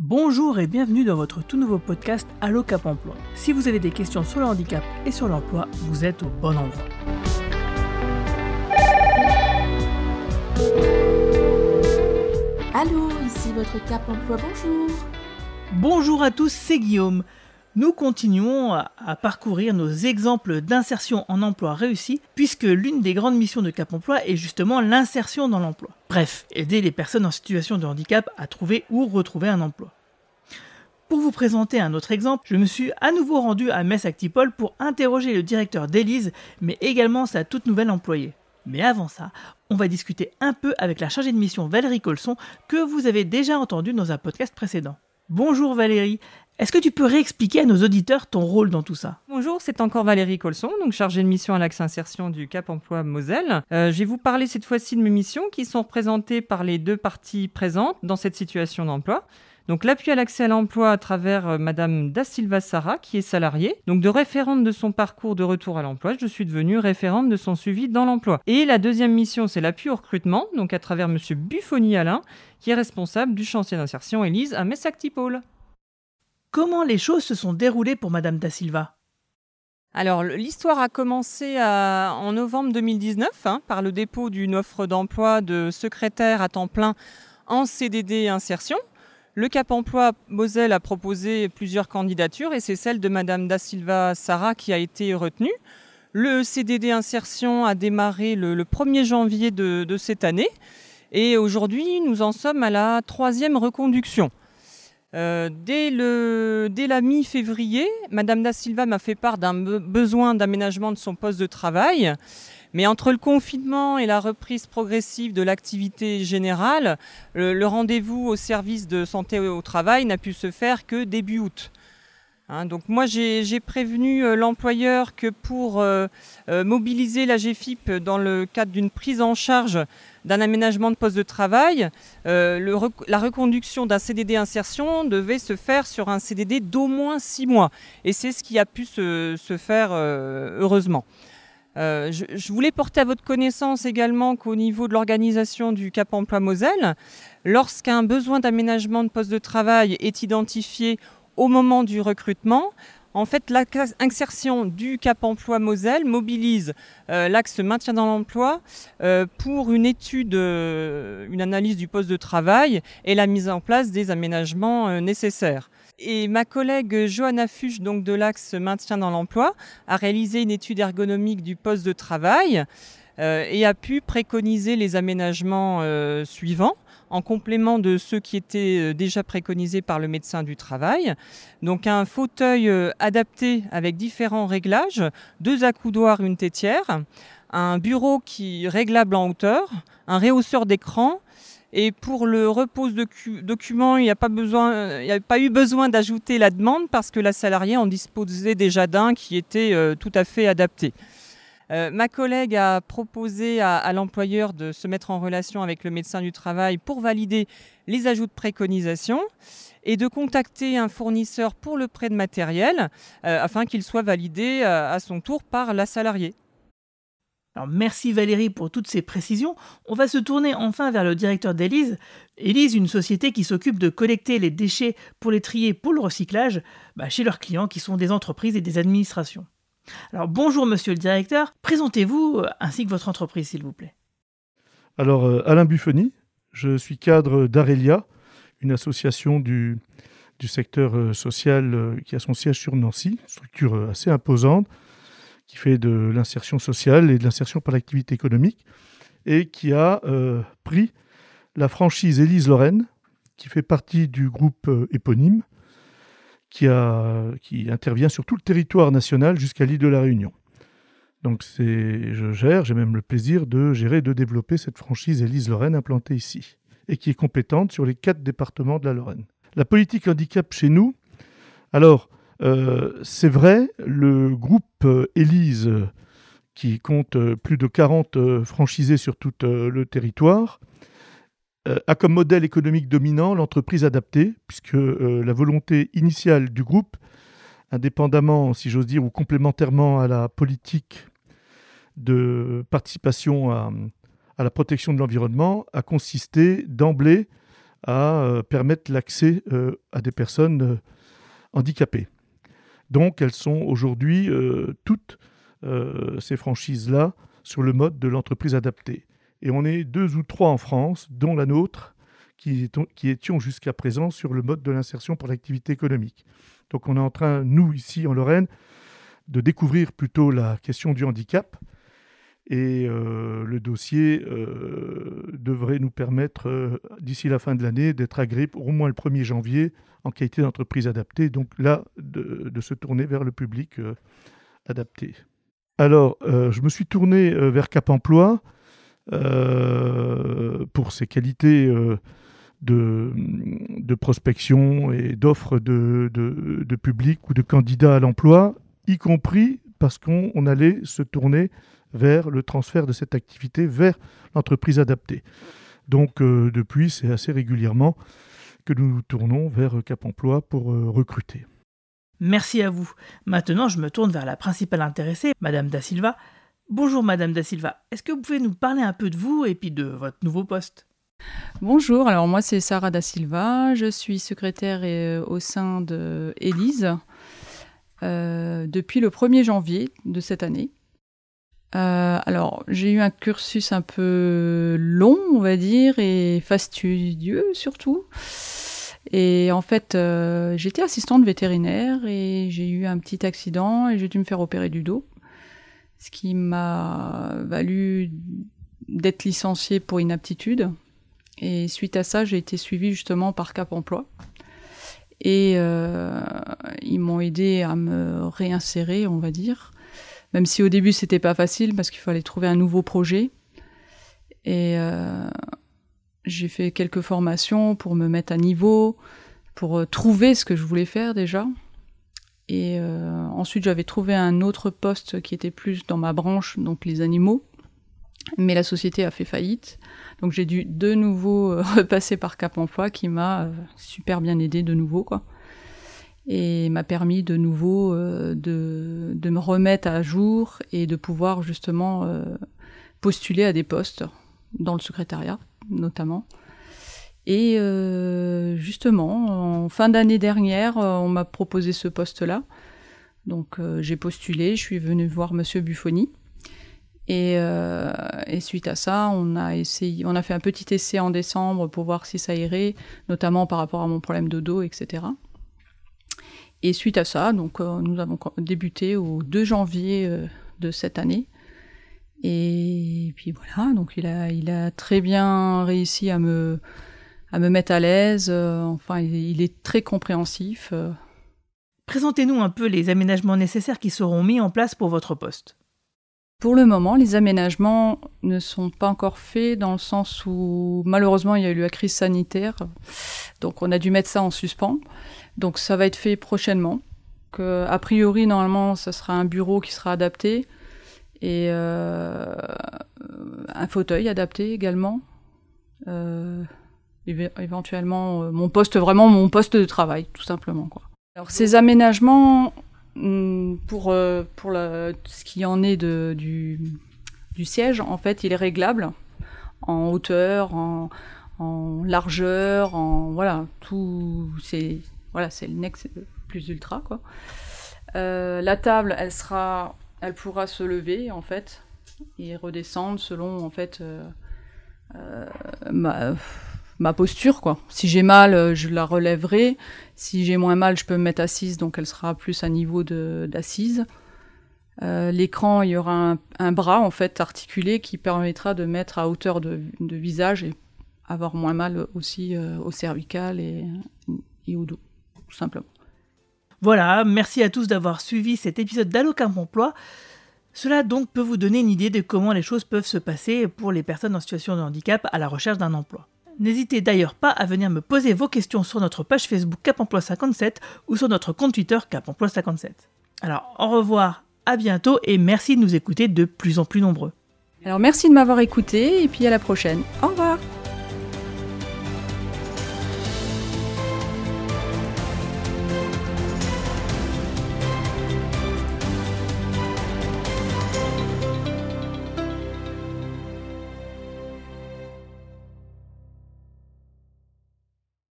Bonjour et bienvenue dans votre tout nouveau podcast Allo Cap Emploi. Si vous avez des questions sur le handicap et sur l'emploi, vous êtes au bon endroit. Allô, ici votre Cap Emploi, bonjour. Bonjour à tous, c'est Guillaume. Nous continuons à, parcourir nos exemples d'insertion en emploi réussi, puisque l'une des grandes missions de Cap Emploi est justement l'insertion dans l'emploi. Bref, aider les personnes en situation de handicap à trouver ou retrouver un emploi. Pour vous présenter un autre exemple, je me suis à nouveau rendu à Metz Actipol pour interroger le directeur d'Élise, mais également sa toute nouvelle employée. Mais avant ça, on va discuter un peu avec la chargée de mission Valérie Colson que vous avez déjà entendu dans un podcast précédent. Bonjour Valérie, est-ce que tu peux réexpliquer à nos auditeurs ton rôle dans tout ça? Bonjour, c'est encore Valérie Colson, donc chargée de mission à l'axe insertion du Cap Emploi Moselle. Euh, je vais vous parler cette fois-ci de mes missions qui sont représentées par les deux parties présentes dans cette situation d'emploi. Donc l'appui à l'accès à l'emploi à travers euh, Madame Da Silva Sara, qui est salariée. Donc de référente de son parcours de retour à l'emploi, je suis devenue référente de son suivi dans l'emploi. Et la deuxième mission, c'est l'appui au recrutement, donc à travers Monsieur Buffoni Alain, qui est responsable du chantier d'insertion Élise à Messactipol. Comment les choses se sont déroulées pour Madame Da Silva? Alors, l'histoire a commencé à- en novembre 2019 hein, par le dépôt d'une offre d'emploi de secrétaire à temps plein en CDD insertion. Le Cap Emploi Moselle a proposé plusieurs candidatures et c'est celle de Madame Da Silva Sarah qui a été retenue. Le CDD insertion a démarré le, le 1er janvier de cette année et aujourd'hui nous en sommes à la troisième reconduction. Euh, dès, la mi-février, Madame Da Silva m'a fait part d'un be- besoin d'aménagement de son poste de travail. Mais entre le confinement et la reprise progressive de l'activité générale, le, le rendez-vous au service de santé au travail n'a pu se faire que début août. Hein, donc moi j'ai prévenu euh, l'employeur que pour euh, euh, mobiliser la GFIP dans le cadre d'une prise en charge d'un aménagement de poste de travail, la reconduction d'un CDD insertion devait se faire sur un CDD d'au moins six mois. Et c'est ce qui a pu se, faire heureusement. Je voulais porter à votre connaissance également qu'au niveau de l'organisation du Cap Emploi Moselle, lorsqu'un besoin d'aménagement de poste de travail est identifié au moment du recrutement, en fait, l'insertion du Cap Emploi Moselle mobilise euh, l'axe maintien dans l'emploi euh, pour une étude, euh, une analyse du poste de travail et la mise en place des aménagements nécessaires. Et ma collègue Johanna Fuchs, donc de l'axe maintien dans l'emploi, a réalisé une étude ergonomique du poste de travail et a pu préconiser les aménagements suivants en complément de ceux qui étaient euh, déjà préconisés par le médecin du travail. Donc un fauteuil euh, adapté avec différents réglages, deux accoudoirs, une tétière, un bureau qui réglable en hauteur, un réhausseur d'écran. Et pour le repose de cu- documents, il n'y a pas besoin, n'y a pas eu besoin d'ajouter la demande parce que la salariée en disposait déjà d'un qui était euh, tout à fait adapté. Euh, ma collègue a proposé à, l'employeur de se mettre en relation avec le médecin du travail pour valider les ajouts de préconisation et de contacter un fournisseur pour le prêt de matériel euh, afin qu'il soit validé euh, à son tour par la salariée. Alors merci Valérie pour toutes ces précisions. On va se tourner enfin vers le directeur d'Élise. Élise, une société qui s'occupe de collecter les déchets pour les trier pour le recyclage bah, chez leurs clients qui sont des entreprises et des administrations. Alors bonjour monsieur le directeur, présentez-vous euh, ainsi que votre entreprise s'il vous plaît. Alors, euh, Alain Buffoni, je suis cadre d'Arelia, une association du, secteur euh, social qui a son siège sur Nancy, structure assez imposante, qui fait de l'insertion sociale et de l'insertion par l'activité économique, et qui a pris la franchise Élise Lorraine, qui fait partie du groupe éponyme, qui, intervient sur tout le territoire national jusqu'à l'île de la Réunion. Donc je gère, j'ai même le plaisir de gérer et de développer cette franchise Élise Lorraine implantée ici et qui est compétente sur les quatre départements de la Lorraine. La politique handicap chez nous, alors euh, c'est vrai, le groupe euh, Élise, euh, qui compte plus de 40 euh, franchisés sur tout le territoire, a comme modèle économique dominant l'entreprise adaptée, puisque euh, la volonté initiale du groupe indépendamment, si j'ose dire, ou complémentairement à la politique de participation à, à la protection de l'environnement, a consisté d'emblée à permettre l'accès à des personnes handicapées. Donc elles sont aujourd'hui toutes ces franchises-là sur le mode de l'entreprise adaptée. Et on est deux ou trois en France, dont la nôtre, qui, étions jusqu'à présent sur le mode de l'insertion pour l'activité économique. Donc on est en train, nous ici en Lorraine, de découvrir plutôt la question du handicap. Et euh, le dossier euh, devrait nous permettre, euh, d'ici la fin de l'année, d'être agréé au moins le 1er janvier en qualité d'entreprise adaptée. Donc là, de, se tourner vers le public adapté. Alors, je me suis tourné vers Cap Emploi pour ses qualités de, prospection et d'offres de, public ou de candidats à l'emploi, y compris parce qu'on allait se tourner vers le transfert de cette activité vers l'entreprise adaptée. Donc euh, depuis, c'est assez régulièrement que nous nous tournons vers Cap Emploi pour euh, recruter. Merci à vous. Maintenant, je me tourne vers la principale intéressée, Madame Da Silva. Bonjour Madame Da Silva, est-ce que vous pouvez nous parler un peu de vous et puis de votre nouveau poste? Bonjour, alors moi c'est Sarah Da Silva, je suis secrétaire euh, au sein de Élise euh, depuis le 1er janvier de cette année. Euh, alors j'ai eu un cursus un peu long, on va dire, et fastidieux surtout. Et en fait, j'étais assistante vétérinaire et j'ai eu un petit accident et j'ai dû me faire opérer du dos, ce qui m'a valu d'être licenciée pour inaptitude et suite à ça, j'ai été suivie justement par Cap Emploi. Et euh, ils m'ont aidé à me réinsérer, on va dire. Même si au début, c'était pas facile parce qu'il fallait trouver un nouveau projet. Et euh, j'ai fait quelques formations pour me mettre à niveau, pour euh, trouver ce que je voulais faire déjà. Et ensuite, j'avais trouvé un autre poste qui était plus dans ma branche, donc les animaux. Mais la société a fait faillite. Donc j'ai dû de nouveau euh, repasser par Cap Emploi qui m'a euh, super bien aidé de nouveau quoi. Et m'a permis de nouveau euh, de, me remettre à jour et de pouvoir justement postuler à des postes dans le secrétariat notamment. Et justement, fin d'année dernière, on m'a proposé ce poste-là. Donc j'ai postulé, je suis venue voir Monsieur Buffoni euh, et, suite à ça, on a essayé, on a fait un petit essai en décembre pour voir si ça irait, notamment par rapport à mon problème de dos, etc. Et suite à ça, donc euh, nous avons débuté au 2 janvier euh, de cette année. Et puis voilà, donc il a, il a très bien réussi à me, à me mettre à l'aise. enfin, il est très compréhensif. Présentez-nous un peu les aménagements nécessaires qui seront mis en place pour votre poste. Pour le moment, les aménagements ne sont pas encore faits dans le sens où malheureusement il y a eu la crise sanitaire, donc on a dû mettre ça en suspens. Donc ça va être fait prochainement. A priori, normalement, ça sera un bureau qui sera adapté et euh, un fauteuil adapté également. Euh, éventuellement, euh, mon poste, vraiment mon poste de travail, tout simplement. Quoi. Alors ces aménagements, Mm, pour, euh, pour ce qui en est du, siège, en fait, il est réglable en hauteur, en, largeur, en voilà, tout c'est voilà, c'est le next plus ultra quoi. Euh, la table, elle sera, elle pourra se lever en fait et redescendre selon en fait euh, ma posture quoi. Si j'ai mal, euh, je la relèverai. Si j'ai moins mal, je peux me mettre assise, donc elle sera plus à niveau d'assise. Euh, l'écran, il y aura un, bras en fait articulé qui permettra de mettre à hauteur de, visage et avoir moins mal aussi euh, au cervical et, au dos, tout simplement. Voilà, merci à tous d'avoir suivi cet épisode d'Allo Emploi. Cela donc peut vous donner une idée de comment les choses peuvent se passer pour les personnes en situation de handicap à la recherche d'un emploi. N'hésitez d'ailleurs pas à venir me poser vos questions sur notre page Facebook Cap Emploi 57 ou sur notre compte Twitter Cap Emploi 57. Alors au revoir, à bientôt et merci de nous écouter de plus en plus nombreux. Alors merci de m'avoir écouté et puis à la prochaine. Au revoir